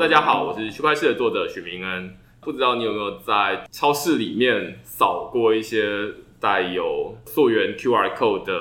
大家好，我是区块链的作者许明恩。不知道你有没有在超市里面扫过一些带有溯源 QR code 的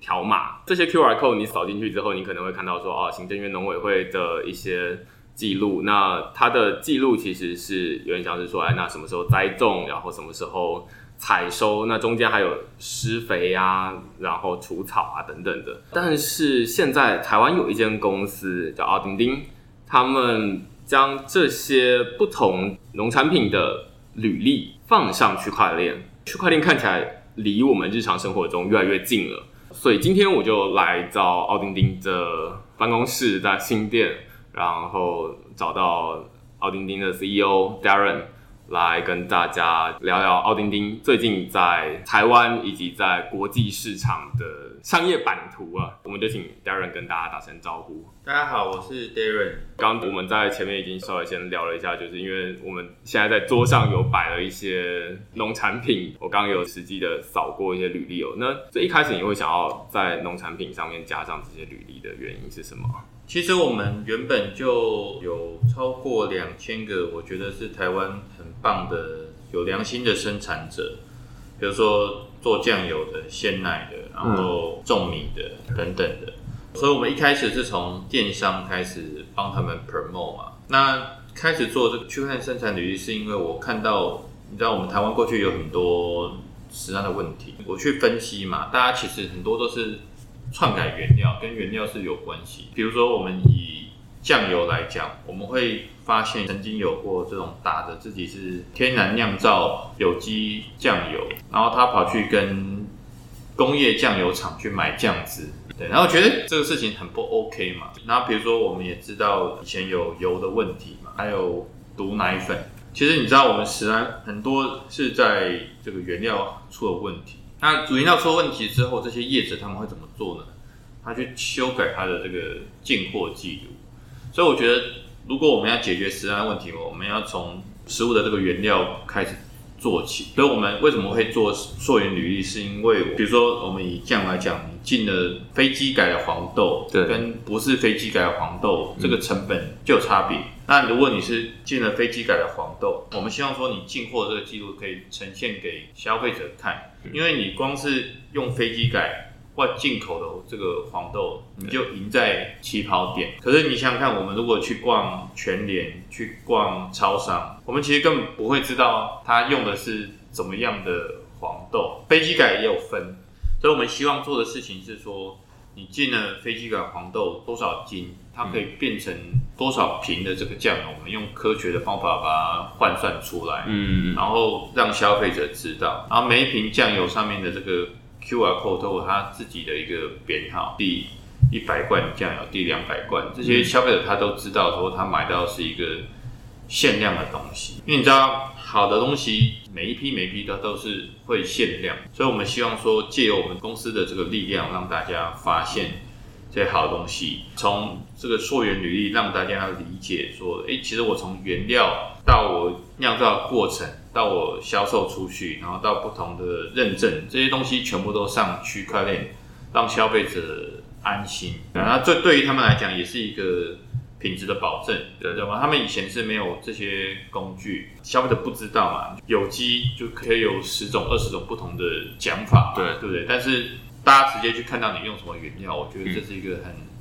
条码？这些 QR code 你扫进去之后，你可能会看到说，哦，行政院农委会的一些记录。那它的记录其实是有点像是说，哎，那什么时候栽种，然后什么时候采收？那中间还有施肥啊，然后除草啊等等的。但是现在台湾有一间公司叫奥丁丁，他们将这些不同农产品的履历放上区块链，区块链看起来离我们日常生活中越来越近了。所以今天我就来到奥丁丁的办公室，在新店，然后找到奥丁丁的 CEO Darren 来跟大家聊聊奥丁丁最近在台湾以及在国际市场的商业版图啊。我们就请 Darren 跟大家打声招呼。大家好，我是 Darren。刚我们在前面已经稍微先聊了一下，就是因为我们现在在桌上有摆了一些农产品，我刚刚有实际的扫过一些履历哦。那最一开始你会想要在农产品上面加上这些履历的原因是什么？其实我们原本就有超过两千个，我觉得是台湾很棒的、有良心的生产者，比如说做酱油的、鲜奶的，然后种米的等等的。所以，我们一开始是从电商开始帮他们 promote 嘛。那开始做这个区块链生产履历，是因为我看到，你知道我们台湾过去有很多食安的问题，我去分析嘛，大家其实很多都是篡改原料，跟原料是有关系。比如说，我们以酱油来讲，我们会发现曾经有过这种打着自己是天然酿造有机酱油，然后他跑去跟工业酱油厂去买酱汁。对，然后觉得这个事情很不 OK 嘛。那比如说，我们也知道以前有油的问题嘛，还有毒奶粉。其实你知道，我们食安很多是在这个原料出了问题。那主原料出了问题之后，这些业者他们会怎么做呢？他去修改他的这个进货记录。所以我觉得，如果我们要解决食安问题，我们要从食物的这个原料开始。做起，所以我们为什么会做溯源履历？是因为比如说，我们以酱来讲，你进了飞机改的黄豆，对，跟不是飞机改的黄豆，这个成本就有差别。那如果你是进了飞机改的黄豆，我们希望说你进货这个记录可以呈现给消费者看，因为你光是用飞机改。或进口的这个黄豆，你就赢在起跑点。可是你想想看，我们如果去逛全联、去逛超商，我们其实根本不会知道它用的是怎么样的黄豆。飞机改也有分，所以我们希望做的事情是说，你进了飞机改黄豆多少斤，它可以变成多少瓶的这个酱油，我们用科学的方法把它换算出来，嗯，然后让消费者知道，然后每一瓶酱油上面的这个。Q R code 都有他自己的一个编号，第一百罐酱油，第两百罐，这些消费者他都知道，说他买到是一个限量的东西。因为你知道，好的东西每一批每一批它都是会限量，所以我们希望说借由我们公司的这个力量，让大家发现这些好东西，从这个溯源履历让大家理解说，哎，其实我从原料到我酿造过程。到我销售出去，然后到不同的认证，这些东西全部都上区块链，让消费者安心。那这对于他们来讲也是一个品质的保证，知道吗？他们以前是没有这些工具，消费者不知道嘛。有机就可以有十种、二十种不同的讲法，对对不对？但是大家直接去看到你用什么原料，我觉得这是一个很。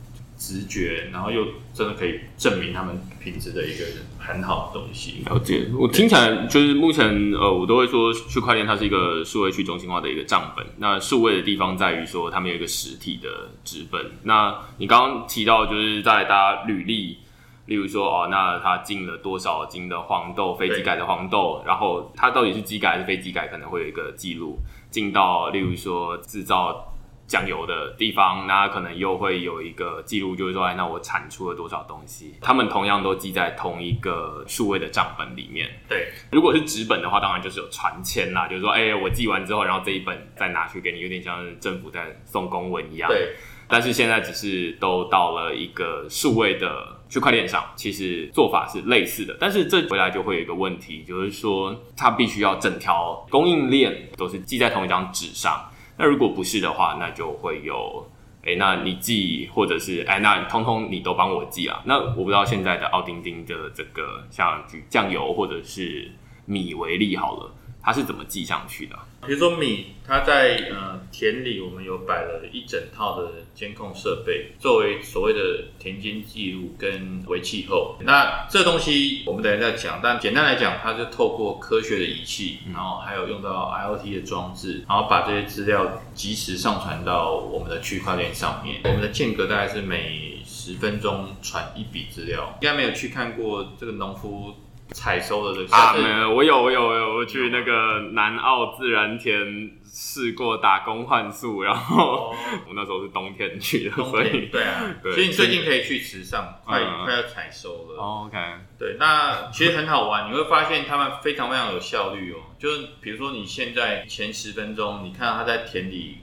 直觉，然后又真的可以证明他们品质的一个很好的东西。了解，我听起来就是目前呃，我都会说区块链它是一个数位去中心化的一个账本。那数位的地方在于说，他们有一个实体的纸本。那你刚刚提到就是在大家履历，例如说哦，那他进了多少斤的黄豆，非机改的黄豆，然后它到底是机改还是非机改，可能会有一个记录。进到例如说制造。酱油的地方，那可能又会有一个记录，就是说，哎，那我产出了多少东西？他们同样都记在同一个数位的账本里面。对，如果是纸本的话，当然就是有传签啦，就是说，哎，我记完之后，然后这一本再拿去给你，有点像是政府在送公文一样。对。但是现在只是都到了一个数位的区块链上，其实做法是类似的，但是这回来就会有一个问题，就是说，它必须要整条供应链都是记在同一张纸上。那如果不是的话，那就会有哎，那你寄或者是哎，那通通你都帮我寄啊。那我不知道现在的奥丁丁的这个像酱油或者是米为例好了，它是怎么寄上去的？比如说米，它在呃田里，我们有摆了一整套的监控设备，作为所谓的田间记录跟为气候。那这东西我们等下再讲，但简单来讲，它是透过科学的仪器，然后还有用到 IOT 的装置，然后把这些资料及时上传到我们的区块链上面。我们的间隔大概是每十分钟传一笔资料。应该没有去看过这个农夫。采收的这些啊，没有，我有，我有，我有，我去那个南澳自然田试过打工换宿，然后 我那时候是冬天去的，所以对啊，所以你最近可以去池上，快快要采收了。OK，对，那其实很好玩，你会发现他们非常非常有效率哦。就是比如说你现在前十分钟，你看到他在田里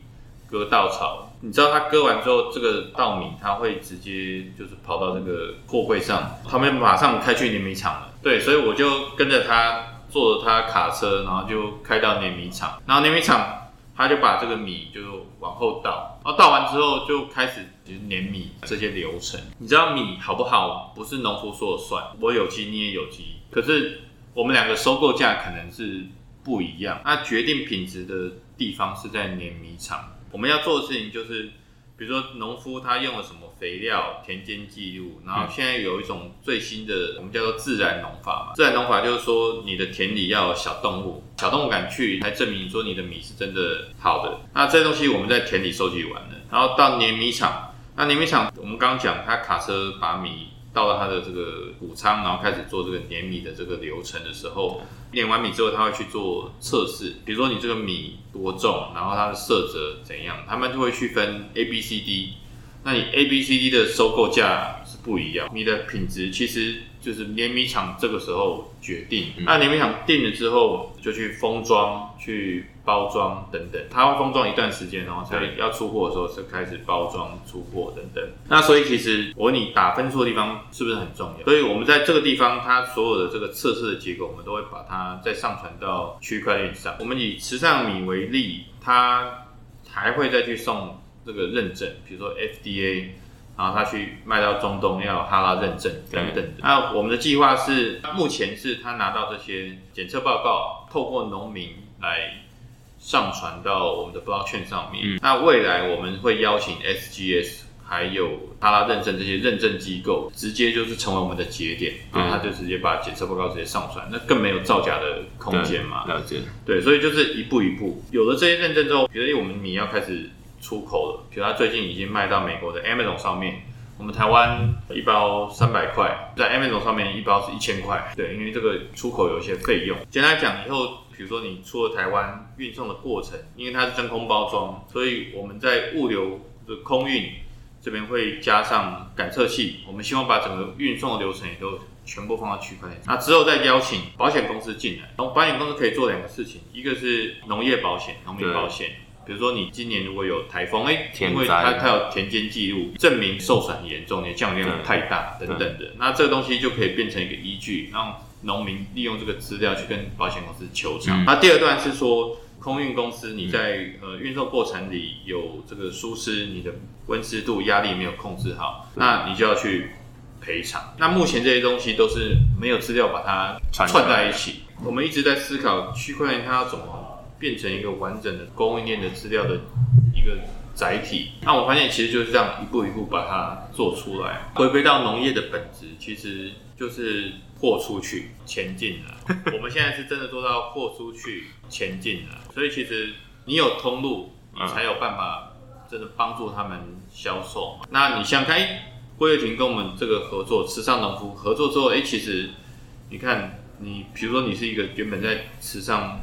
割稻草。你知道他割完之后，这个稻米他会直接就是跑到这个货柜上，他们马上开去碾米厂了。对，所以我就跟着他坐着他卡车，然后就开到碾米厂。然后碾米厂他就把这个米就往后倒，然后倒完之后就开始碾米这些流程。你知道米好不好，不是农夫说了算，我有机你也有机，可是我们两个收购价可能是不一样。那决定品质的地方是在碾米厂。我们要做的事情就是，比如说农夫他用了什么肥料，田间记录，然后现在有一种最新的，我们叫做自然农法嘛。自然农法就是说，你的田里要有小动物，小动物敢去，才证明说你的米是真的好的。那这些东西我们在田里收集完了，然后到碾米厂，那碾米厂我们刚刚讲，他卡车把米。到了他的这个谷仓，然后开始做这个碾米的这个流程的时候，碾完米之后，他会去做测试，比如说你这个米多重，然后它的色泽怎样，他们就会去分 A、B、C、D。那你 A、B、C、D 的收购价是不一样，你的品质其实。就是碾米厂这个时候决定，那碾米厂定了之后，就去封装、去包装等等。它会封装一段时间，然后才要出货的时候是开始包装、出货等等。那所以其实我问你打分数的地方是不是很重要？所以我们在这个地方，它所有的这个测试的结果，我们都会把它再上传到区块链上。我们以时尚米为例，它还会再去送这个认证，比如说 FDA。然后他去卖到中东要哈拉认证等等的。那我们的计划是，目前是他拿到这些检测报告，透过农民来上传到我们的 blockchain 上面。那未来我们会邀请 SGS 还有哈拉认证这些认证机构，直接就是成为我们的节点，然后他就直接把检测报告直接上传，那更没有造假的空间嘛。了解。对，所以就是一步一步，有了这些认证之后，觉得我们米要开始。出口了，比如他最近已经卖到美国的 Amazon 上面，我们台湾一包三百块，在 Amazon 上面一包是一千块，对，因为这个出口有一些费用。简单讲，以后比如说你出了台湾运送的过程，因为它是真空包装，所以我们在物流的空运这边会加上感测器，我们希望把整个运送的流程也都全部放到区块链。那之后再邀请保险公司进来，然后保险公司可以做两个事情，一个是农业保险、农民保险。比如说，你今年如果有台风，哎，因为它它有田间记录，证明受损很严重，你的降雨量太大等等的，那这个东西就可以变成一个依据，让农民利用这个资料去跟保险公司求偿。那第二段是说，空运公司你在呃运送过程里有这个疏失，你的温湿度、压力没有控制好，那你就要去赔偿。那目前这些东西都是没有资料把它串在一起，我们一直在思考区块链它要怎么。变成一个完整的供应链的资料的一个载体，那我发现其实就是这样一步一步把它做出来。回归到农业的本质，其实就是货出去前进了。我们现在是真的做到豁出去前进了，所以其实你有通路，你才有办法真的帮助他们销售嘛。那你想看，郭月婷跟我们这个合作，时尚农夫合作之后，哎，其实你看，你比如说你是一个原本在时尚。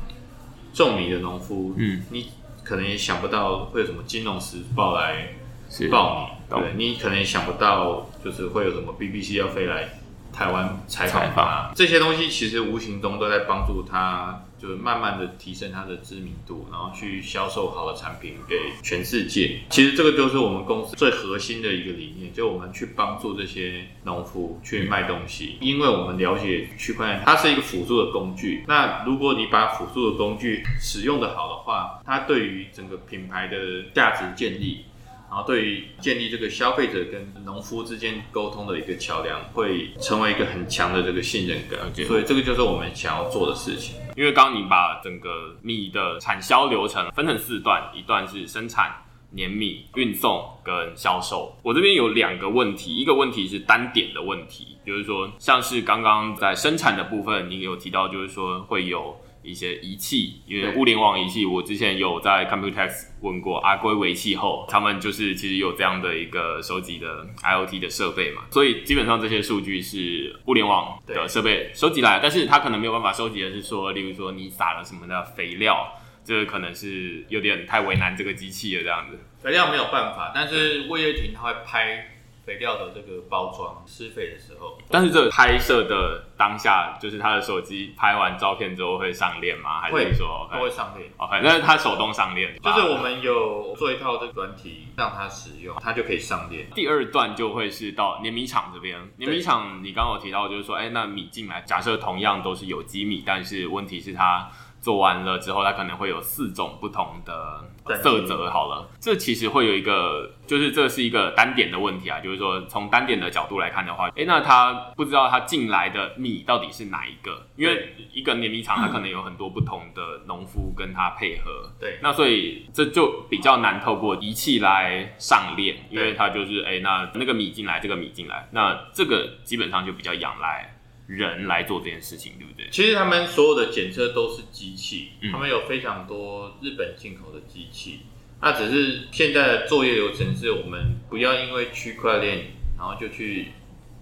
种米的农夫，嗯，你可能也想不到会有什么金融时报来报你，对你可能也想不到，就是会有什么 BBC 要飞来台湾采访他，这些东西其实无形中都在帮助他。就是慢慢的提升他的知名度，然后去销售好的产品给全世界。其实这个就是我们公司最核心的一个理念，就我们去帮助这些农夫去卖东西，因为我们了解区块链它是一个辅助的工具。那如果你把辅助的工具使用的好的话，它对于整个品牌的价值建立，然后对于建立这个消费者跟农夫之间沟通的一个桥梁，会成为一个很强的这个信任感。所以这个就是我们想要做的事情。因为刚刚你把整个米的产销流程分成四段，一段是生产。碾米、运送跟销售，我这边有两个问题，一个问题是单点的问题，就是说，像是刚刚在生产的部分，你有提到，就是说会有一些仪器，因为物联网仪器，我之前有在 Computex 问过阿圭维气后，他们就是其实有这样的一个收集的 IOT 的设备嘛，所以基本上这些数据是物联网的设备收集来，但是它可能没有办法收集的是说，例如说你撒了什么的肥料。这个可能是有点太为难这个机器了，这样子。肥料没有办法，但是魏业婷他会拍肥料的这个包装施肥的时候。但是这个拍摄的当下，就是他的手机拍完照片之后会上链吗？还是说会上链？OK，那是他手动上链。就是我们有做一套这个软体让他使用，他就可以上链。第二段就会是到碾米厂这边。碾米厂你刚刚有提到，就是说，哎，那米进来，假设同样都是有机米，但是问题是它。做完了之后，它可能会有四种不同的色泽。好了，这其实会有一个，就是这是一个单点的问题啊。就是说，从单点的角度来看的话，哎，那他不知道他进来的米到底是哪一个？因为一个碾米厂，它可能有很多不同的农夫跟他配合。对，那所以这就比较难透过仪器来上链，因为它就是哎，那那个米进来，这个米进来，那这个基本上就比较仰赖。人来做这件事情，对不对？其实他们所有的检测都是机器，他们有非常多日本进口的机器。那只是现在的作业流程是我们不要因为区块链，然后就去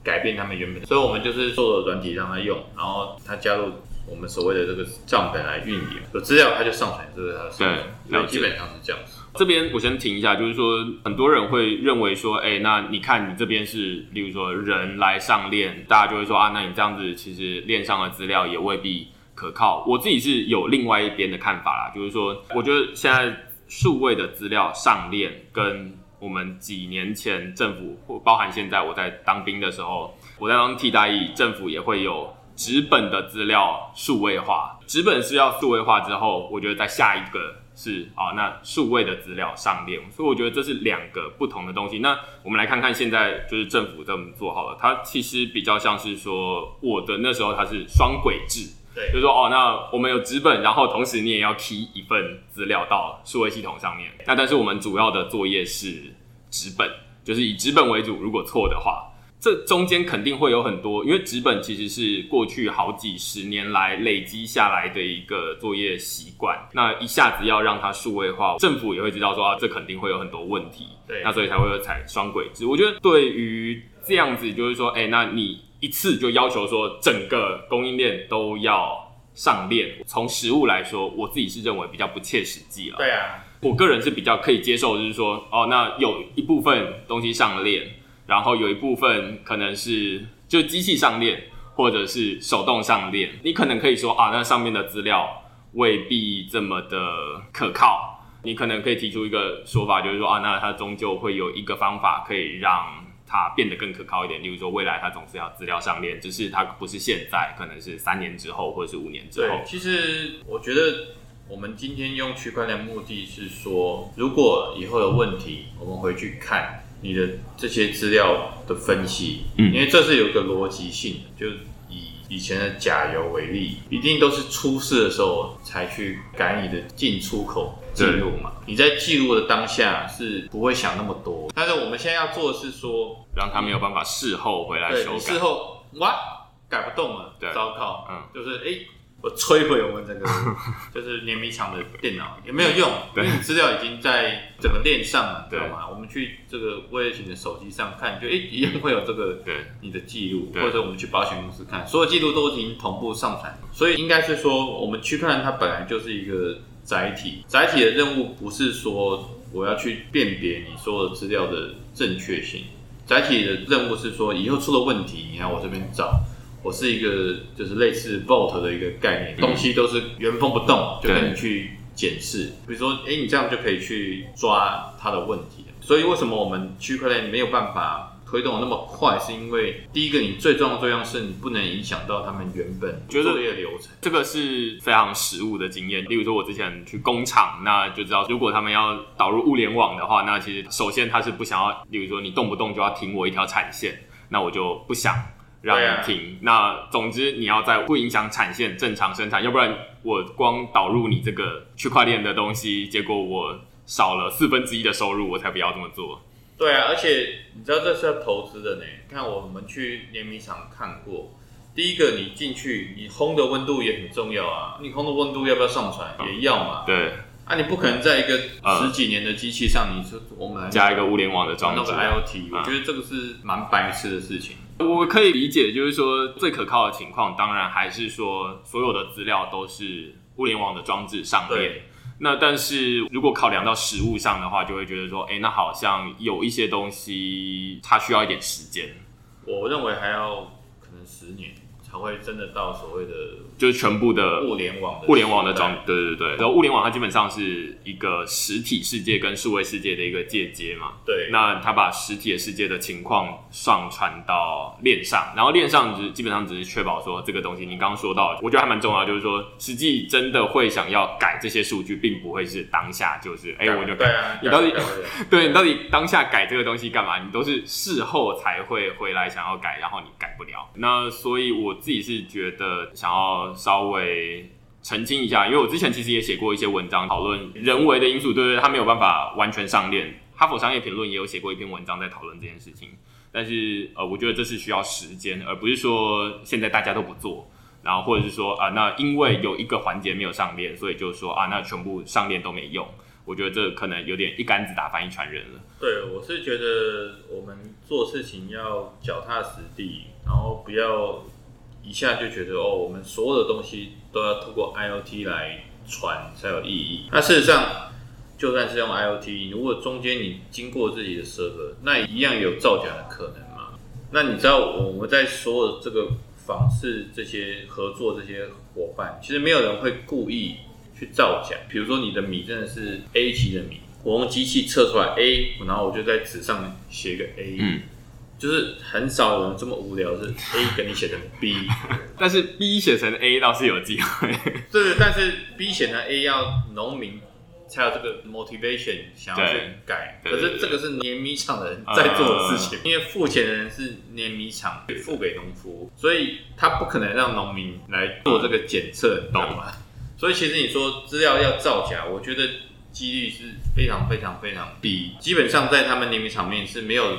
改变他们原本。所以我们就是做了软体让他用，然后他加入我们所谓的这个账本来运营，有资料它就上传，这是他的。对，基本上是这样子。这边我先停一下，就是说很多人会认为说，哎，那你看你这边是，例如说人来上链，大家就会说啊，那你这样子其实链上的资料也未必可靠。我自己是有另外一边的看法啦，就是说，我觉得现在数位的资料上链，跟我们几年前政府或包含现在我在当兵的时候，我在当替代役，政府也会有纸本的资料数位化，纸本是要数位化之后，我觉得在下一个。是啊，那数位的资料上链，所以我觉得这是两个不同的东西。那我们来看看现在就是政府这么做好了，它其实比较像是说我的那时候它是双轨制，对，就是说哦，那我们有纸本，然后同时你也要 key 一份资料到数位系统上面。那但是我们主要的作业是纸本，就是以纸本为主。如果错的话。这中间肯定会有很多，因为纸本其实是过去好几十年来累积下来的一个作业习惯。那一下子要让它数位化，政府也会知道说啊，这肯定会有很多问题。对，那所以才会有采双轨制。我觉得对于这样子，就是说，哎，那你一次就要求说整个供应链都要上链，从实物来说，我自己是认为比较不切实际了。对啊，我个人是比较可以接受，就是说，哦，那有一部分东西上链。然后有一部分可能是就机器上链，或者是手动上链。你可能可以说啊，那上面的资料未必这么的可靠。你可能可以提出一个说法，就是说啊，那它终究会有一个方法可以让它变得更可靠一点。例如说，未来它总是要资料上链，只是它不是现在，可能是三年之后或者是五年之后。其实我觉得我们今天用区块链目的是说，如果以后有问题，我们回去看。你的这些资料的分析，嗯，因为这是有一个逻辑性的，就以以前的甲油为例，一定都是出事的时候才去改你的进出口记录嘛。你在记录的当下是不会想那么多，但是我们现在要做的是说，让他没有办法事后回来修改，事后哇改不动了，糟糕，嗯，就是哎。我摧毁我们整个 就是碾米厂的电脑也没有用，因为资料已经在整个链上了，知道吗？我们去这个微型的手机上看，就哎一样会有这个你的记录，或者我们去保险公司看，所有记录都已经同步上传。所以应该是说，我们区块链它本来就是一个载体，载体的任务不是说我要去辨别你所有的资料的正确性，载体的任务是说以后出了问题，你来我这边找。我是一个就是类似 vault 的一个概念，东西都是原封不动，就跟你去检视。比如说，哎，你这样就可以去抓它的问题。所以为什么我们区块链没有办法推动那么快，是因为第一个，你最重要的作用是你不能影响到他们原本觉得作业流程。这个是非常实务的经验。例如说，我之前去工厂，那就知道，如果他们要导入物联网的话，那其实首先他是不想要，例如说你动不动就要停我一条产线，那我就不想让你停。那总之你要在不影响产线正常生产，要不然我光导入你这个区块链的东西，结果我少了四分之一的收入，我才不要这么做。对啊，而且你知道这是要投资的呢。看我们去碾米厂看过，第一个你进去，你烘的温度也很重要啊。你烘的温度要不要上传？也要嘛。对，啊，你不可能在一个嗯十几年的机器上，你说我们来加一个物联网的装置装那个。IoT，我啊觉得这个是蛮白痴的事情。我可以理解，就是说最可靠的情况，当然还是说所有的资料都是物联网的装置上面。那但是如果考量到实物上的话，就会觉得说，哎、那好像有一些东西它需要一点时间，我认为还要可能十年才会真的到所谓的就是全部的物联网的物联网的时代装，对对对。然后物联网它基本上是一个实体世界跟数位世界的一个界接嘛。对，那它把实体的世界的情况上传到链上，然后链上只基本上只是确保说这个东西，你刚刚说到，我觉得还蛮重要，就是说实际真的会想要改这些数据，并不会是当下就是哎、我就改，你到底 对你到底当下改这个东西干嘛？你都是事后才会回来想要改，然后你改不了。那所以我自己是觉得想要稍微澄清一下，因为我之前其实也写过一些文章讨论人为的因素，对对，他没有办法完全上链。哈佛商业评论也有写过一篇文章在讨论这件事情，但是呃，我觉得这是需要时间，而不是说现在大家都不做。然后或者是说啊、那因为有一个环节没有上链，所以就说啊，那全部上链都没用。我觉得这可能有点一竿子打翻一船人了。对，我是觉得我们做事情要脚踏实地，然后不要一下就觉得哦，我们所有的东西都要透过 IoT 来传才有意义。那事实上，就算是用 IoT，如果中间你经过自己的设备那一样有造假的可能嘛？那你知道我们在所有这个访视这些合作这些伙伴，其实没有人会故意去造假。比如说你的米真的是 A 级的米，我用机器测出来 A，然后我就在纸上写一个 A，、就是很少有人这么无聊，是 A 给你写成 B，但是 B 写成 A 倒是有机会。对，但是 B 写成 A 要农民才有这个 motivation 想要去改，可是这个是碾米厂的人在做的事情，嗯因为付钱的人是碾米厂付给农夫，所以他不可能让农民来做这个检测，你懂吗？所以其实你说资料要造假，我觉得几率是非常非常非常低，基本上在他们碾米厂面是没有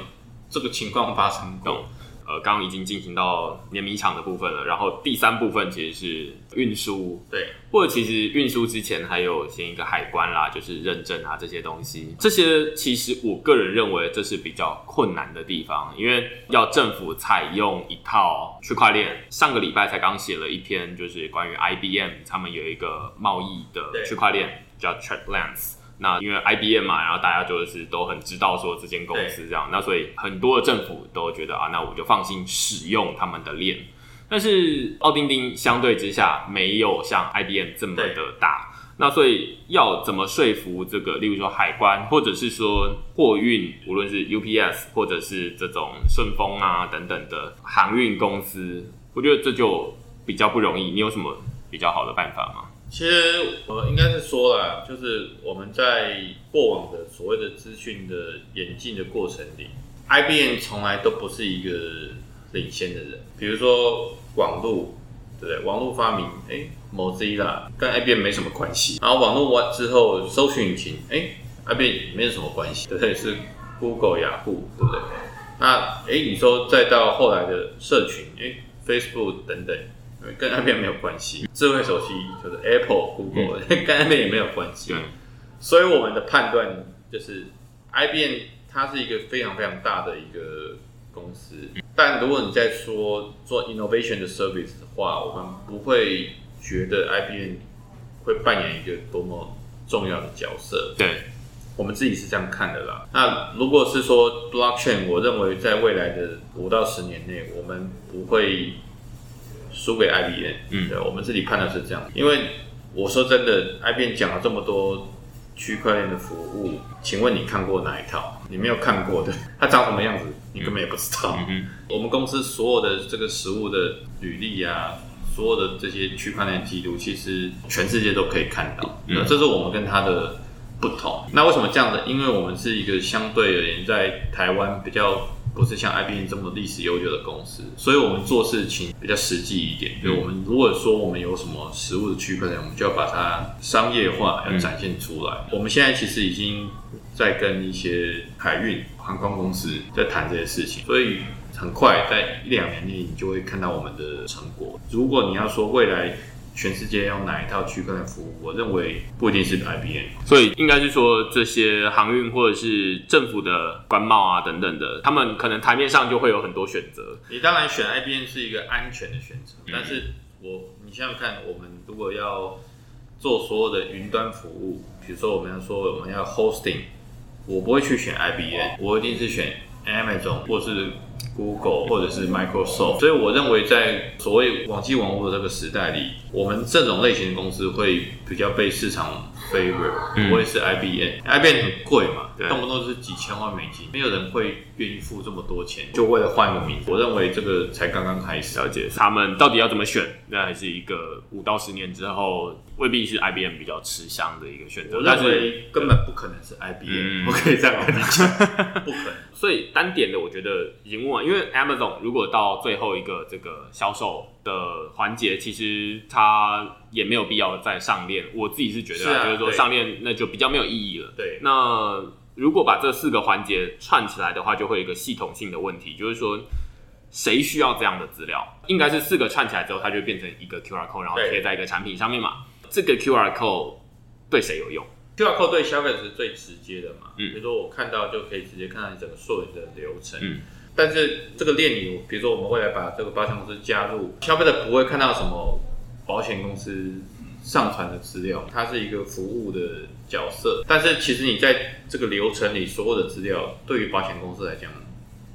这个情况发生过懂。呃，刚刚已经进行到碾米厂的部分了，然后第三部分其实是运输，对，或者其实运输之前还有先一个海关啦，就是认证啊这些东西，这些其实我个人认为这是比较困难的地方，因为要政府采用一套区块链。上个礼拜才刚写了一篇，就是关于 IBM 他们有一个贸易的对区块链叫 TradeLens。那因为 IBM 嘛，然后大家就是都很知道说这间公司这样，那所以很多的政府都觉得啊，那我就放心使用他们的链。但是奥丁丁相对之下没有像 IBM 这么的大，那所以要怎么说服这个，例如说海关，或者是说货运，无论是 UPS 或者是这种顺丰啊等等的航运公司，我觉得这就比较不容易。你有什么比较好的办法吗？其实我应该是说了，就是我们在过往的所谓的资讯的演进的过程里，IBM 从来都不是一个领先的人。比如说网络，对不对？网络发明，哎，Mozilla 跟 IBM 没什么关系。然后网络完之后，搜寻引擎，哎，IBM 没有什么关系，对不对？是 Google、雅虎，对不对？那哎，你说再到后来的社群，哎，Facebook 等等。跟 IBM 没有关系，智慧手机就是 Apple、Google，、跟 IBM 也没有关系。对，所以我们的判断就是 IBM 它是一个非常非常大的一个公司，但如果你在说做 innovation 的 service 的话，我们不会觉得 IBM 会扮演一个多么重要的角色。对，我们自己是这样看的啦。那如果是说 blockchain，我认为在未来的五到十年内，我们不会输给 IBM。嗯对，我们自己判断是这样，因为我说真的，IBM 讲了这么多区块链的服务，请问你看过哪一套？你没有看过的，它长什么样子，你根本也不知道。嗯我们公司所有的这个实物的履历啊，所有的这些区块链记录，其实全世界都可以看到。嗯那这是我们跟它的不同。那为什么这样子？因为我们是一个相对而言在台湾比较不是像 IBM 这么历史悠久的公司，所以我们做事情比较实际一点。嗯就我们如果说我们有什么实物的区块链，我们就要把它商业化，要展现出来。我们现在其实已经在跟一些海运航空公司在谈这些事情，所以很快在一两年内你就会看到我们的成果。如果你要说未来全世界用哪一套区块链服务，我认为不一定是 IBM。所以应该是说这些航运或者是政府的官贸啊等等的，他们可能台面上就会有很多选择。你当然选 IBM 是一个安全的选择，嗯但是我你想想看，我们如果要做所有的云端服务，比如说我们要说我们要 hosting，我不会去选 IBM，我一定是选 Amazon 或是 Google 或者是 Microsoft。所以我认为在所谓网际网络的这个时代里，我们这种类型的公司会比较被市场 favor，嗯不会是 IBM。IBM 很贵嘛，对动不动就是几千万美金，没有人会愿意付这么多钱，就为了换一个名字。我认为这个才刚刚开始。了解他们到底要怎么选，那还是一个五到十年之后未必是 IBM 比较吃香的一个选择我。但是，根本不可能是 IBM，、嗯我可以这样跟你讲，不可能。所以单点的我觉得已经问完，因为 Amazon 如果到最后一个这个销售的环节，其实它也没有必要再上链。我自己是觉得就是说上链那就比较没有意义了。对，那如果把这四个环节串起来的话，就会有一个系统性的问题，就是说谁需要这样的资料？应该是四个串起来之后，它就变成一个 QR code，然后贴在一个产品上面嘛。这个 QR code 对谁有用？QR code 对消费者是最直接的嘛，嗯比如说我看到就可以直接看到你整个溯源的流程。嗯但是这个链里，比如说我们未来把这个保险公司加入，消费者不会看到什么保险公司上传的资料，它是一个服务的角色。但是其实你在这个流程里所有的资料，对于保险公司来讲，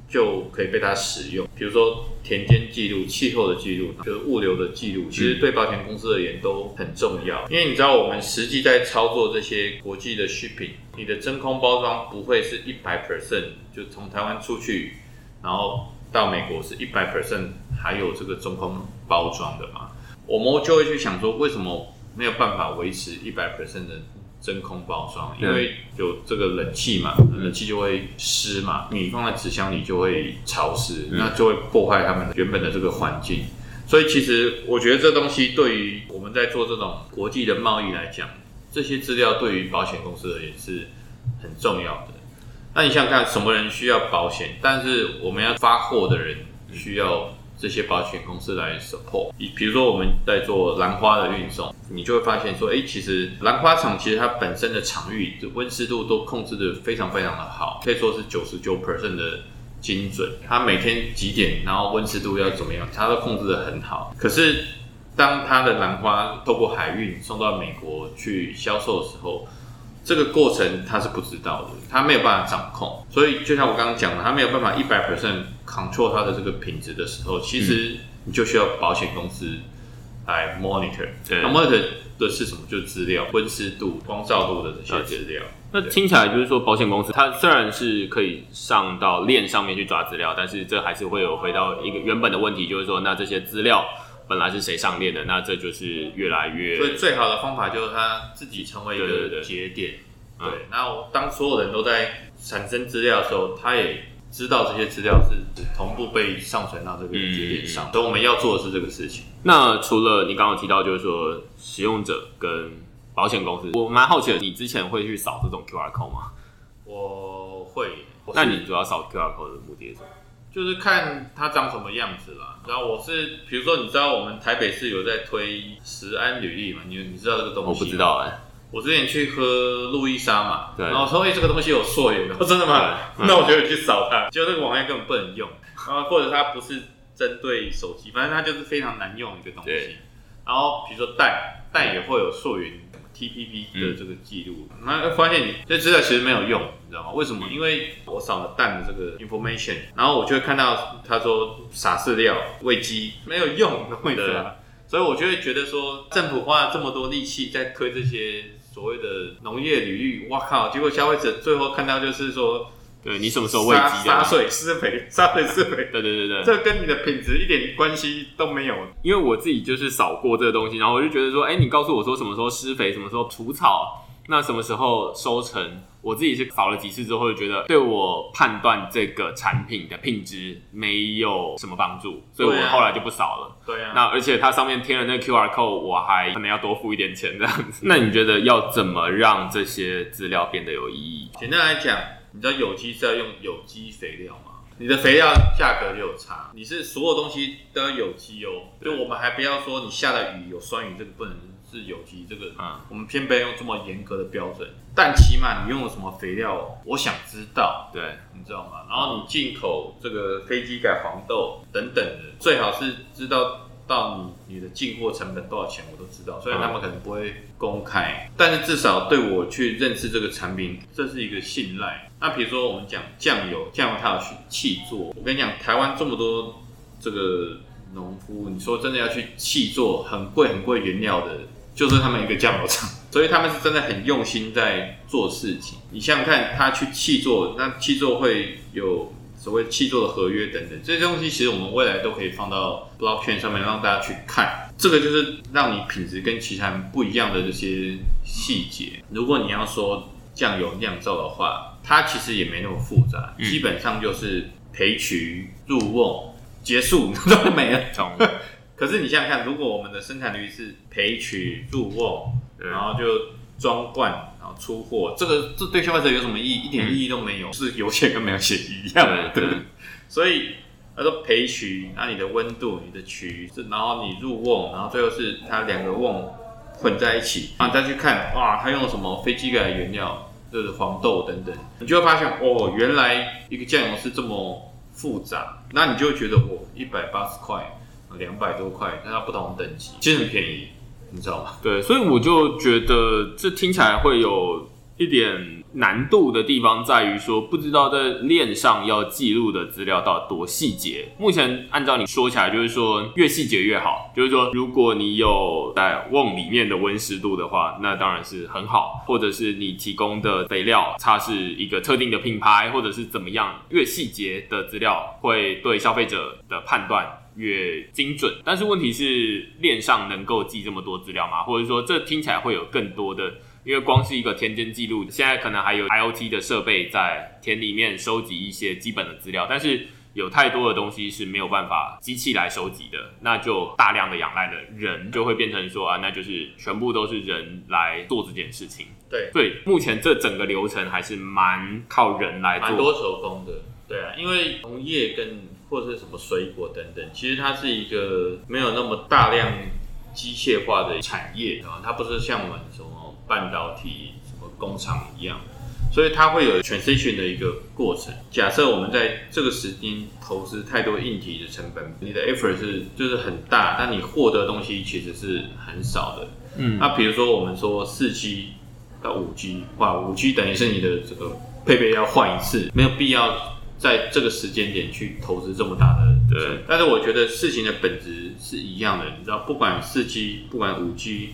就可以被它使用。比如说田间记录、气候的记录，就是物流的记录，其实对保险公司而言都很重要。因为你知道，我们实际在操作这些国际的 shipping，你的真空包装不会是一百 percent 就从台湾出去，然后到美国是一百 percent 还有这个真空包装的嘛？我们就会去想说，为什么没有办法维持一百 percent 的真空包装？因为有这个冷气嘛，冷气就会湿嘛，你放在纸箱里就会潮湿，那就会破坏他们原本的这个环境。所以其实我觉得这东西对于我们在做这种国际的贸易来讲，这些资料对于保险公司而言是很重要的。那你想想看，什么人需要保险？但是我们要发货的人需要这些保险公司来 support。比如说我们在做兰花的运送，你就会发现说，哎、其实兰花厂其实它本身的场域温湿度都控制的非常非常的好，可以说是九十九 percent 的精准。它每天几点，然后温湿度要怎么样，它都控制的很好。可是当它的兰花透过海运送到美国去销售的时候，这个过程它是不知道的，它没有办法掌控，所以就像我刚刚讲的，它没有办法一百 percent control 它的这个品质的时候，其实你就需要保险公司来 monitor。对那 monitor 的是什么？就是资料、温湿度、光照度的这些资料。那听起来就是说，保险公司它虽然是可以上到链上面去抓资料，但是这还是会有回到一个原本的问题，就是说，那这些资料本来是谁上链的？那这就是越来越所以最好的方法就是它自己成为一个节点。嗯对，那我当所有人都在产生资料的时候，它也知道这些资料是同步被上传到这个节点上，嗯所以我们要做的是这个事情。那除了你刚刚有提到，就是说使用者跟保险公司，我蛮好奇的，你之前会去扫这种 QR code 吗？我会，我那你主要扫 QR code 的目的是什么？就是看它长什么样子啦。然后我是，比如说，你知道我们台北市有在推食安履历嘛？你你知道这个东西？我不知。道哎、我之前去喝路易莎嘛，然后说，哎、这个东西有溯源的，我真的吗？那我就去扫它，结果那个网页根本不能用，然后或者它不是针对手机，反正它就是非常难用的一个东西。然后比如说蛋，蛋也会有溯源 TPP 嗯的这个记录，那发现你这资料其实没有用，你知道吗？为什么？因为我扫了蛋的这个 information，然后我就会看到他说傻饲料、喂鸡没有用，懂我意思吗？所以我就会觉得说，政府花了这么多力气在推这些所谓的农业履历，哇靠！结果消费者最后看到就是说，对你什么时候喂沙鸡的？沙水施肥，洒水施肥，对对对对，这跟你的品质一点关系都没有。因为我自己就是扫过这个东西，然后我就觉得说，哎、你告诉我说什么时候施肥，什么时候除草，那什么时候收成，我自己是扫了几次之后，就觉得对我判断这个产品的品质没有什么帮助，所以我后来就不扫了。对啊，那而且它上面贴了那个 QR code，我还可能要多付一点钱这样子。那你觉得要怎么让这些资料变得有意义？简单来讲，你知道有机是要用有机肥料吗？你的肥料价格就有差，你是所有东西都要有机哦。就我们还不要说你下的雨有酸雨，这个不能是有机，这个嗯我们偏不要用这么严格的标准。但起码你用了什么肥料，我想知道，对，你知道吗？然后你进口这个飞机改黄豆等等的，最好是知道到你你的进货成本多少钱，我都知道。虽然他们可能不会公开，但是至少对我去认识这个产品，这是一个信赖。那比如说我们讲酱油，酱油它有去气做，我跟你讲，台湾这么多这个农夫，你说真的要去气做很贵很贵原料的，就是他们一个酱油厂，所以他们是真的很用心在做事情。你想想看，他去气作，那气作会有所谓气作的合约等等，这些东西其实我们未来都可以放到 blockchain 上面让大家去看。这个就是让你品质跟其他人不一样的这些细节。如果你要说酱油酿造的话，它其实也没那么复杂，嗯基本上就是培渠入瓮结束 都没了。懂。可是你想想看，如果我们的生产率是培取入瓮，然后就装罐，然后出货，这个这对消费者有什么意义？一点意义都没有，是有写跟没有写一样的。对对所以他说培取，那你的温度、你的渠，是然后你入瓮，然后最后是它两个瓮混在一起，然后你再去看，哇，它用了什么飞机改的原料，就是黄豆等等，你就会发现，哦，原来一个酱油是这么复杂，那你就会觉得，哦，一百八十块，两百多块，但它不同等级，其实很便宜，你知道吗？对，所以我就觉得这听起来会有一点难度的地方，在于说不知道在链上要记录的资料到多细节。目前按照你说起来，就是说越细节越好。就是说，如果你有在瓮里面的温湿度的话，那当然是很好。或者是你提供的肥料它是一个特定的品牌，或者是怎么样，越细节的资料会对消费者的判断越精准。但是问题是，链上能够记这么多资料吗？或者说，这听起来会有更多的，因为光是一个田间记录，现在可能还有 IOT 的设备在田里面收集一些基本的资料，但是。有太多的东西是没有办法机器来收集的，那就大量的仰赖了人，就会变成说啊，那就是全部都是人来做这件事情。对，所以，目前这整个流程还是蛮靠人来做。蛮多手工的。对啊，因为农业跟或者是什么水果等等，其实它是一个没有那么大量机械化的产业啊，它不是像我们什么半导体、什么工厂一样，所以它会有 transition 的一个过程。假设我们在这个时间投资太多硬体的成本，你的 effort 是就是很大，但你获得的东西其实是很少的。嗯，那比如说我们说四 G 到五 G，哇，五 G 等于是你的这个配备要换一次，没有必要在这个时间点去投资这么大的。对，但是我觉得事情的本质是一样的，你知道，不管四 G，不管五 G，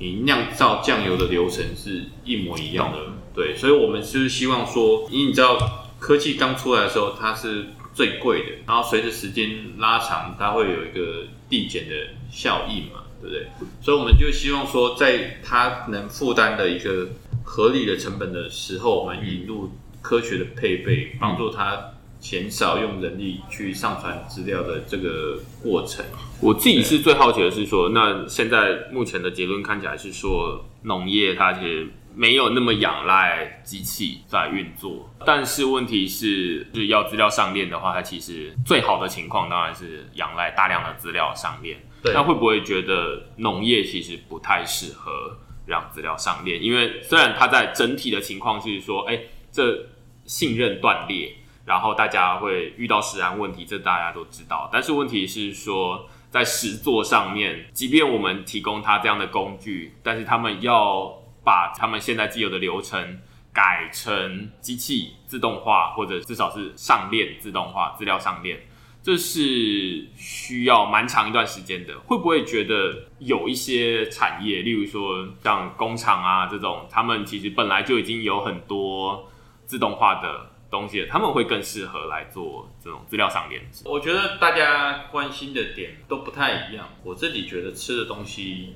你酿造酱油的流程是一模一样的。对，所以我们就是希望说，因为你知道科技刚出来的时候，它是最贵的，然后随着时间拉长，它会有一个递减的效应嘛，对不对？所以我们就希望说，在它能负担的一个合理的成本的时候，我们引入科学的配备，帮助他减少用人力去上传资料的这个过程。我自己是最好奇的是说，那现在目前的结论看起来是说，农业它其实没有那么仰赖机器在运作，但是问题是，就是要资料上链的话，它其实最好的情况当然是仰赖大量的资料上链。那会不会觉得农业其实不太适合让资料上链？因为虽然它在整体的情况是说，哎、这信任断裂，然后大家会遇到食安问题，这大家都知道。但是问题是说，在实作上面，即便我们提供他这样的工具，但是他们要把他们现在既有的流程改成机器自动化，或者至少是上链自动化资料上链。这是需要蛮长一段时间的。会不会觉得有一些产业，例如说像工厂啊这种，他们其实本来就已经有很多自动化的东西，他们会更适合来做这种资料上链？我觉得大家关心的点都不太一样。我自己觉得吃的东西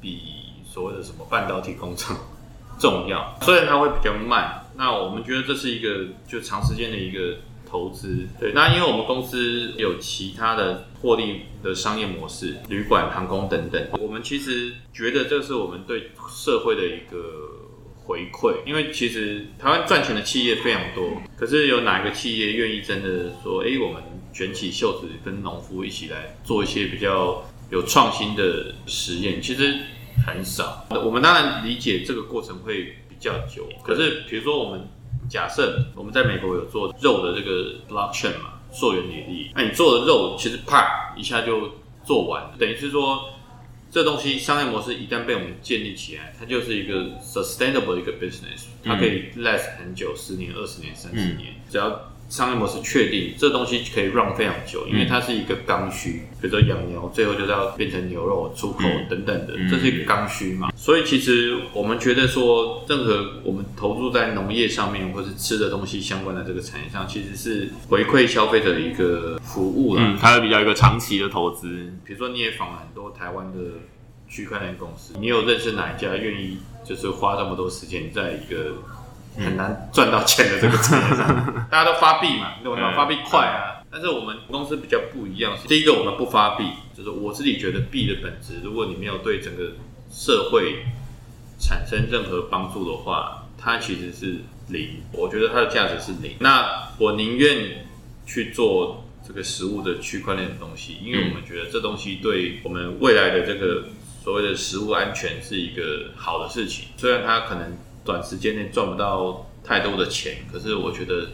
比所谓的什么半导体工厂重要，虽然它会比较慢。那我们觉得这是一个就长时间的一个。投资对，那因为我们公司有其他的获利的商业模式，旅馆、航空等等，我们其实觉得这是我们对社会的一个回馈。因为其实台湾赚钱的企业非常多，可是有哪一个企业愿意真的说，哎，我们卷起袖子跟农夫一起来做一些比较有创新的实验？其实很少。我们当然理解这个过程会比较久，可是比如说我们。假设我们在美国有做肉的这个 blockchain 嘛，溯源履历，那你做的肉其实啪一下就做完，等于是说这东西商业模式一旦被我们建立起来，它就是一个 sustainable 一个 business，它可以 last 很久，十年、二十年、三十年，只要。商业模式确定，这东西可以 run 非常久，因为它是一个刚需。比如说养牛，最后就是要变成牛肉出口等等的，这是一个刚需嘛。所以其实我们觉得说，任何我们投入在农业上面，或是吃的东西相关的这个产业上，其实是回馈消费者的一个服务了。嗯，它是比较一个长期的投资。比如说你也访了很多台湾的区块链公司，你有认识哪一家愿意就是花这么多时间在一个？很难赚到钱的这个产业上，大家都发币嘛，对吧？发币快啊。但是我们公司比较不一样，第一个我们不发币，就是我自己觉得币的本质，如果你没有对整个社会产生任何帮助的话，它其实是零。我觉得它的价值是零。那我宁愿去做这个食物的区块链的东西，因为我们觉得这东西对我们未来的这个所谓的食物安全是一个好的事情。虽然它可能。短时间内赚不到太多的钱，可是我觉得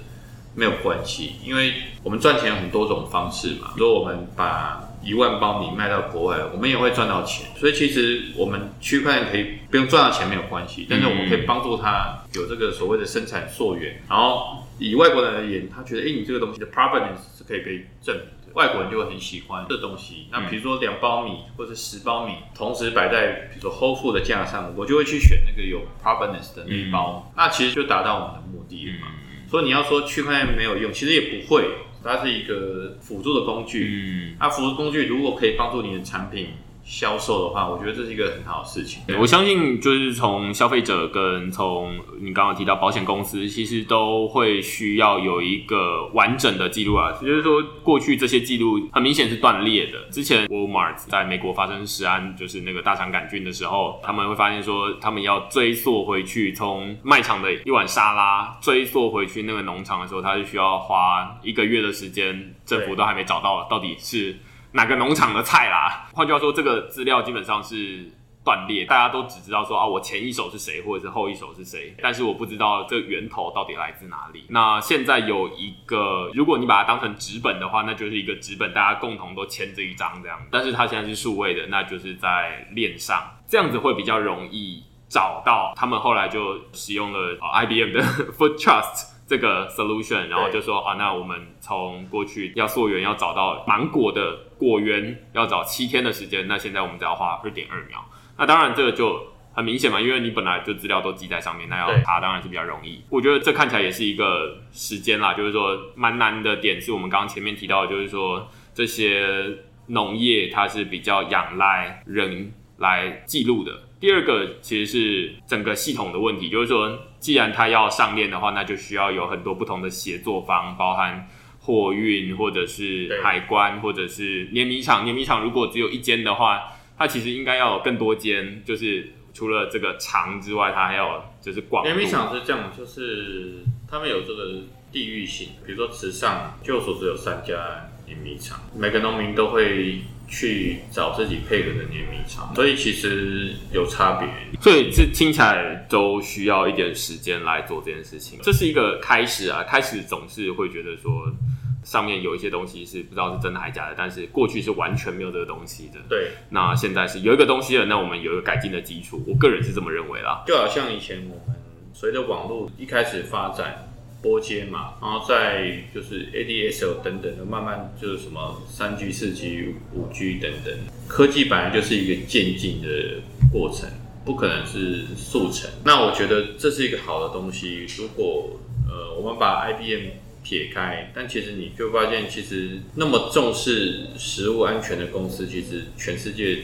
没有关系，因为我们赚钱有很多种方式嘛。如果我们把一万包米卖到国外，我们也会赚到钱。所以其实我们区块链可以不用赚到钱没有关系，但是我们可以帮助他有这个所谓的生产溯源。然后以外国人而言，他觉得哎，你这个东西的 provenance 是可以被证明。外国人就会很喜欢这东西。那比如说两包米或者十包米同时摆在比如说 Whole Food 的架上，我就会去选那个有 provenance 的那一包。那其实就达到我们的目的了嘛。所以你要说区块链没有用，其实也不会，它是一个辅助的工具。嗯，那辅助工具如果可以帮助你的产品。销售的话，我觉得这是一个很好的事情。我相信，就是从消费者跟从你刚刚提到保险公司，其实都会需要有一个完整的记录啊。也就是说，过去这些记录很明显是断裂的。之前 Walmart 在美国发生食安，就是那个大肠杆菌的时候，他们会发现说，他们要追溯回去，从卖场的一碗沙拉追溯回去那个农场的时候，他是需要花一个月的时间，政府都还没找到到底是。哪个农场的菜啦？换句话说，这个资料基本上是断裂，大家都只知道说啊，我前一手是谁，或者是后一手是谁，但是我不知道这源头到底来自哪里。那现在有一个，如果你把它当成纸本的话，那就是一个纸本，大家共同都签这一张这样。但是它现在是数位的，那就是在链上，这样子会比较容易找到。他们后来就使用了 IBM 的 Food Trust。这个 solution，然后就说啊，那我们从过去要溯源要找到芒果的果园要找七天的时间，那现在我们只要花二点二秒。那当然这个就很明显嘛，因为你本来就资料都记在上面，那要查当然是比较容易。我觉得这看起来也是一个时间啦，就是说蛮难的点是我们刚刚前面提到，的，就是说这些农业它是比较仰赖人来记录的。第二个其实是整个系统的问题，就是说，既然它要上链的话，那就需要有很多不同的协作方，包含货运或者是海关或者是碾米厂。碾米厂如果只有一间的话，它其实应该要有更多间，就是除了这个长之外，它还要就是广。碾米厂是这样，就是他们有这个地域性，比如说池上，据我所知有三家碾米厂，每个农民都会。去找自己配合的碾米厂，所以其实有差别。所以这听起来都需要一点时间来做这件事情。这是一个开始啊，开始总是会觉得说上面有一些东西是不知道是真的还是假的，但是过去是完全没有这个东西的。对，那现在是有一个东西了，那我们有一个改进的基础。我个人是这么认为啦。就好像以前我们随着网络一开始发展。波接嘛，然后再就是 ADSL 等等的，慢慢就是什么三 G、四 G、五 G 等等，科技本来就是一个渐进的过程，不可能是速成。那我觉得这是一个好的东西。如果呃我们把 IBM 撇开，但其实你就发现，其实那么重视食物安全的公司，其实全世界。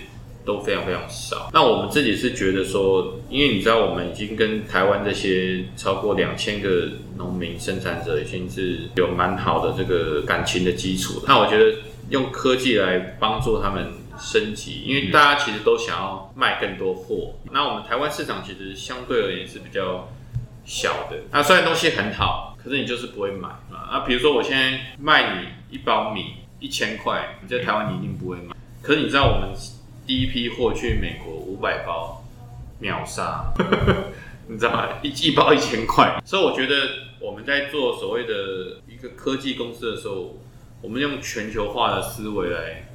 都非常非常少。那我们自己是觉得说，因为你知道，我们已经跟台湾这些超过两千个农民生产者，已经是有蛮好的这个感情的基础。那我觉得用科技来帮助他们升级，因为大家其实都想要卖更多货。那我们台湾市场其实相对而言是比较小的。那虽然东西很好，可是你就是不会买啊。那比如说我现在卖你一包米一千块，你在台湾你一定不会买。可是你知道我们。第一批货去美国五百包秒杀，你知道吗？一一包一千块，所以我觉得我们在做所谓的一个科技公司的时候，我们用全球化的思维来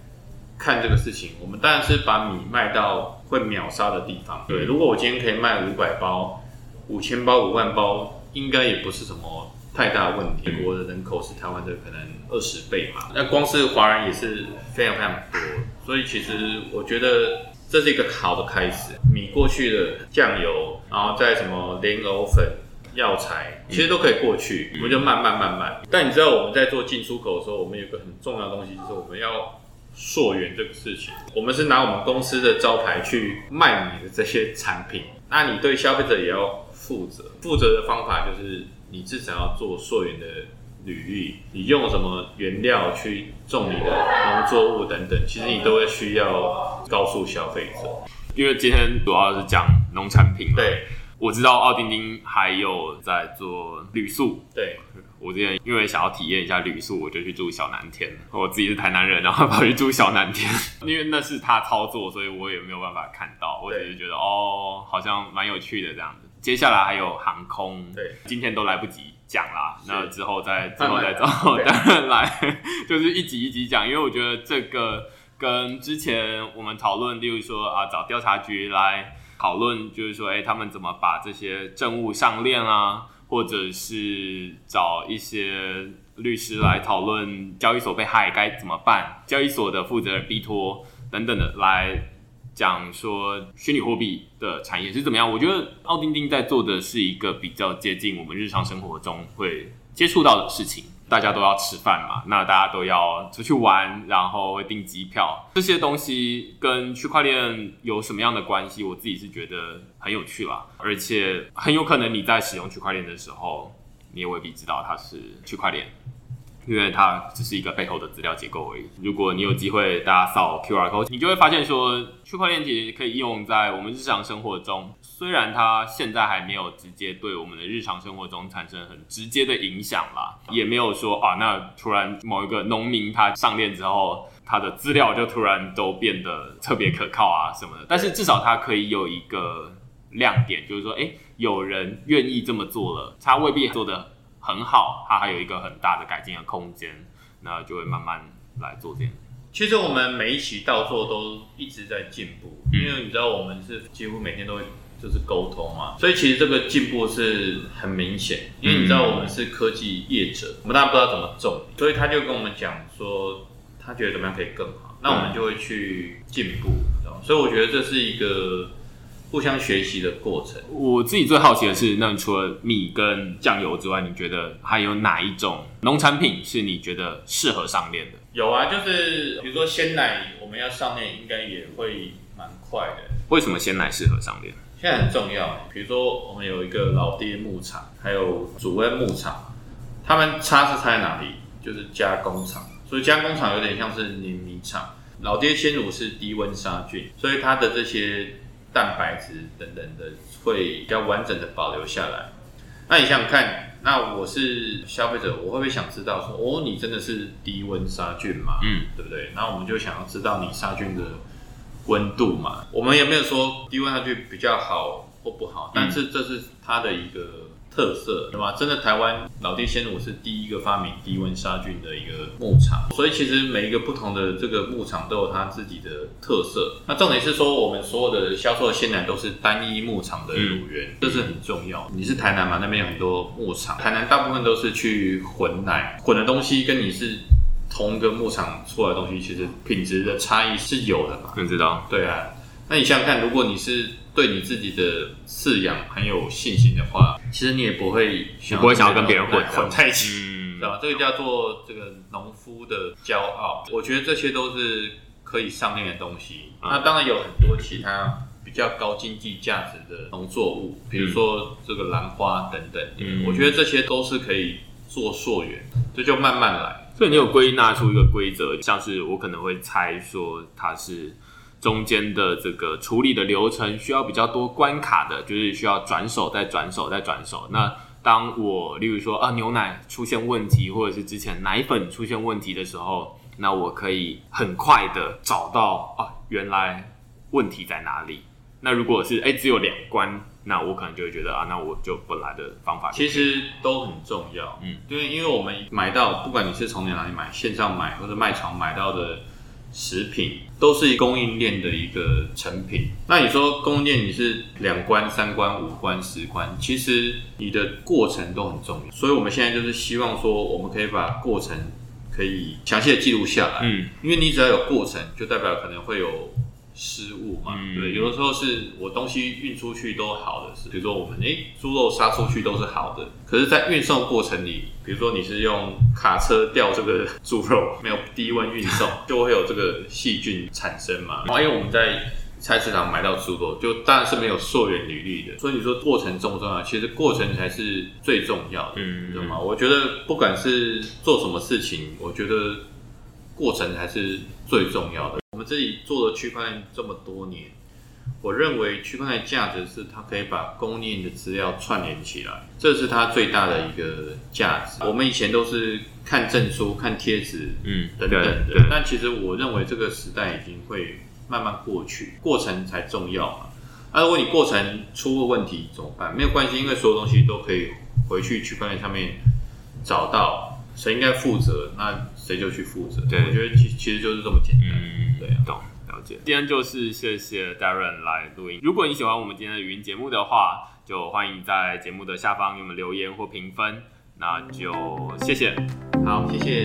看这个事情。我们当然是把米卖到会秒杀的地方。对，如果我今天可以卖五百包、五千包、五万包，应该也不是什么太大的问题。美国的人口是台湾的可能二十倍嘛，那光是华人也是非常非常多。所以其实我觉得这是一个好的开始。你过去的酱油，然后再什么莲藕粉、药材，其实都可以过去。我们就慢慢慢慢。但你知道我们在做进出口的时候，我们有个很重要的东西，就是我们要溯源这个事情。我们是拿我们公司的招牌去卖你的这些产品，那你对消费者也要负责。负责的方法就是你至少要做溯源的。履历，你用什么原料去种你的农作物等等，其实你都会需要告诉消费者。因为今天主要是讲农产品嘛。对，我知道奥丁丁还有在做旅宿。对，我之前因为想要体验一下旅宿，我就去住小南天。我自己是台南人，然后跑去住小南天，因为那是他操作，所以我也没有办法看到。我只是觉得哦，好像蛮有趣的这样子。接下来还有航空，对，今天都来不及。讲啦，那之后再之后再找，当然来 就是一集一集讲，因为我觉得这个跟之前我们讨论，例如说啊，找调查局来讨论，就是说，哎，他们怎么把这些政务上链啊，或者是找一些律师来讨论交易所被害该怎么办，交易所的负责人逼托等等的来。讲说虚拟货币的产业是怎么样？我觉得奥丁丁在做的是一个比较接近我们日常生活中会接触到的事情。大家都要吃饭嘛，那大家都要出去玩，然后会订机票，这些东西跟区块链有什么样的关系？我自己是觉得很有趣啦，而且很有可能你在使用区块链的时候，你也未必知道它是区块链。因为它只是一个背后的资料结构而已。如果你有机会，大家扫 QR code，你就会发现说，区块链其实可以用在我们日常生活中。虽然它现在还没有直接对我们的日常生活中产生很直接的影响啦，也没有说啊，那突然某一个农民他上链之后，他的资料就突然都变得特别可靠啊什么的。但是至少它可以有一个亮点，就是说，哎，有人愿意这么做了，他未必做的。很好，它还有一个很大的改进的空间，那就会慢慢来做这样。其实我们每一期到做都一直在进步，因为你知道我们是几乎每天都会就是沟通嘛，所以其实这个进步是很明显。因为你知道我们是科技业者，我们大家不知道怎么种，所以他就跟我们讲说他觉得怎么样可以更好，那我们就会去进步，所以我觉得这是一个。互相学习的过程。我自己最好奇的是，那除了米跟酱油之外，你觉得还有哪一种农产品是你觉得适合上链的？有啊，就是比如说鲜奶，我们要上链应该也会蛮快的。为什么鲜奶适合上链？现在很重要。比如说我们有一个老爹牧场，还有主恩牧场，他们差是差在哪里？就是加工厂。所以加工厂有点像是碾米厂。老爹鲜乳是低温杀菌，所以它的这些。蛋白质等等的会比较完整的保留下来。那你想想看，那我是消费者，我会不会想知道说，哦，你真的是低温杀菌嘛？嗯，对不对？那我们就想要知道你杀菌的温度嘛。我们也没有说低温杀菌比较好或不好，但是这是它的一个特色，对吧？真的，台湾老爹鲜乳是第一个发明低温杀菌的一个牧场，所以其实每一个不同的这个牧场都有它自己的特色。那重点是说，我们所有的销售的鲜奶都是单一牧场的乳源，这是很重要。你是台南嘛？那边有很多牧场，台南大部分都是去混奶，混的东西跟你是同一个牧场出来的东西，其实品质的差异是有的嘛？你知道？对啊。那你想想看，如果你是对你自己的饲养很有信心的话，其实你也不会不会想要跟别人混混在一起，知道吧？这个叫做这个农夫的骄傲。我觉得这些都是可以上链的东西。那当然有很多其他比较高经济价值的农作物，比如说这个兰花等等。嗯，我觉得这些都是可以做溯源，这就慢慢来。所以你有归纳出一个规则，像是我可能会猜说它是。中间的这个处理的流程需要比较多关卡的，就是需要转手再转手再转手。那当我例如说啊牛奶出现问题，或者是之前奶粉出现问题的时候，那我可以很快的找到啊原来问题在哪里。那如果是哎只有两关，那我可能就会觉得啊那我就本来的方法其实都很重要。嗯，因为因为我们买到不管你是从哪里买，线上买或者卖场买到的。食品都是供应链的一个成品。那你说供应链你是两关、三关、五关、十关，其实你的过程都很重要。所以我们现在就是希望说，我们可以把过程可以详细的记录下来。嗯，因为你只要有过程，就代表可能会有。失误嘛，对，有的时候是我东西运出去都好的事，比如说我们诶猪肉杀出去都是好的，可是，在运送过程里，比如说你是用卡车吊这个猪肉，没有低温运送，就会有这个细菌产生嘛。因为我们在菜市场买到猪肉，就当然是没有溯源履历的，所以你说过程重不重要？其实过程才是最重要的，嗯，对吗？我觉得不管是做什么事情，我觉得过程才是最重要的。我们自己做了区块链这么多年，我认为区块链价值是它可以把供应链的资料串联起来，这是它最大的一个价值。我们以前都是看证书、看贴纸，嗯，等等的。但其实我认为这个时代已经会慢慢过去，过程才重要嘛。那如果你过程出了问题怎么办？没有关系，因为所有东西都可以回去区块链上面找到谁应该负责，那谁就去负责。对，我觉得其其实就是这么简单。对，懂了解。今天就是谢谢 Darren 来录音。如果你喜欢我们今天的语音节目的话，就欢迎在节目的下方给我们留言或评分。那就谢谢，好，谢谢。